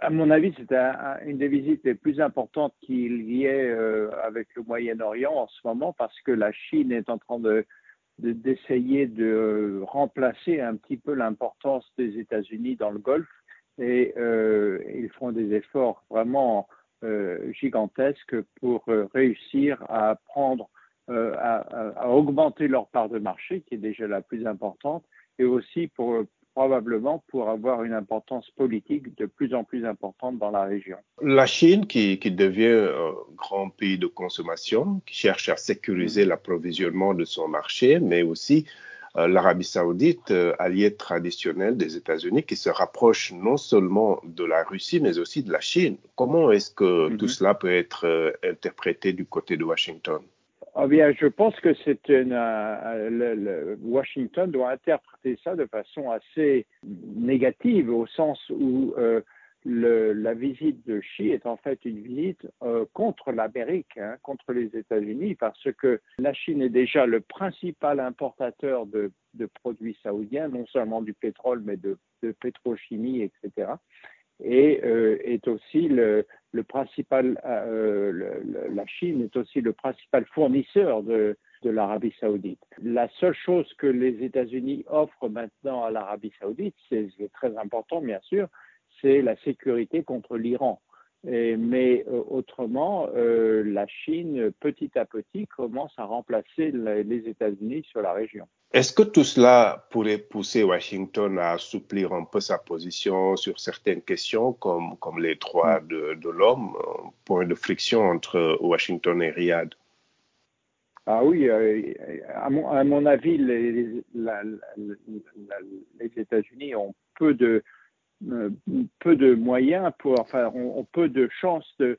à mon avis, c'est une des visites les plus importantes qu'il y ait euh, avec le Moyen-Orient en ce moment parce que la Chine est en train de, d'essayer de, remplacer un petit peu l'importance des États-Unis dans le Golfe. Et euh, ils font des efforts vraiment euh, gigantesques pour réussir à prendre, à, augmenter leur part de marché qui est déjà la plus importante et aussi pour probablement pour avoir une importance politique de plus en plus importante dans la région. La Chine, qui, qui devient un grand pays de consommation, qui cherche à sécuriser mm-hmm. l'approvisionnement de son marché, mais aussi euh, l'Arabie saoudite, euh, allié traditionnel des États-Unis, qui se rapproche non seulement de la Russie, mais aussi de la Chine. Comment est-ce que tout mm-hmm. cela peut être euh, interprété du côté de Washington? Ah bien, je pense que c'est une. Euh, le, Washington doit interpréter ça de façon assez négative, au sens où euh, la visite de Xi est en fait une visite euh, contre l'Amérique, hein, contre les États-Unis, parce que la Chine est déjà le principal importateur de, produits saoudiens, non seulement du pétrole, mais de, de pétrochimie, etc et euh, est aussi le, le principal, euh, la Chine est aussi le principal fournisseur de, de l'Arabie saoudite. La seule chose que les États-Unis offrent maintenant à l'Arabie saoudite, c'est très important bien sûr, c'est la sécurité contre l'Iran. Mais euh, autrement, euh, la Chine, petit à petit, commence à remplacer les États-Unis sur la région. Est-ce que tout cela pourrait pousser Washington à assouplir un peu sa position sur certaines questions, comme, comme les droits de, de l'homme, point de friction entre Washington et Riyad? Ah oui, euh, à, mon, à, mon, avis, les, États-Unis ont peu de, peu de moyens pour, enfin, ont, peu de chances de,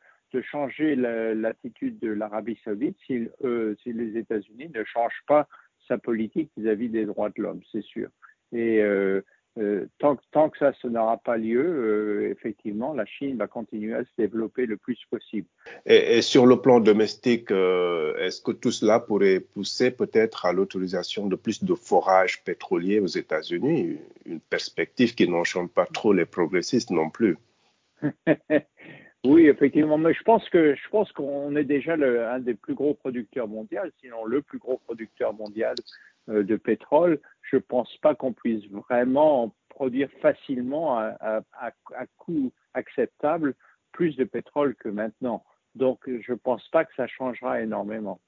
changer l'attitude de l'Arabie saoudite si, euh, si les États-Unis ne changent pas sa politique vis-à-vis des droits de l'homme, c'est sûr. Et euh, euh, tant, tant, que ça, ce n'aura pas lieu, euh, effectivement, la Chine va continuer à se développer le plus possible. Et, et sur le plan domestique, euh, est-ce que tout cela pourrait pousser peut-être à l'autorisation de plus de forages pétroliers aux États-Unis? Une perspective qui n'enchante pas trop les progressistes non plus. Oui, effectivement, mais je pense que je pense qu'on est déjà le, un des plus gros producteurs mondiaux, sinon le plus gros producteur mondial euh, de pétrole. Je pense pas qu'on puisse vraiment produire facilement à, à, à, coût acceptable plus de pétrole que maintenant. Donc, je pense pas que ça changera énormément.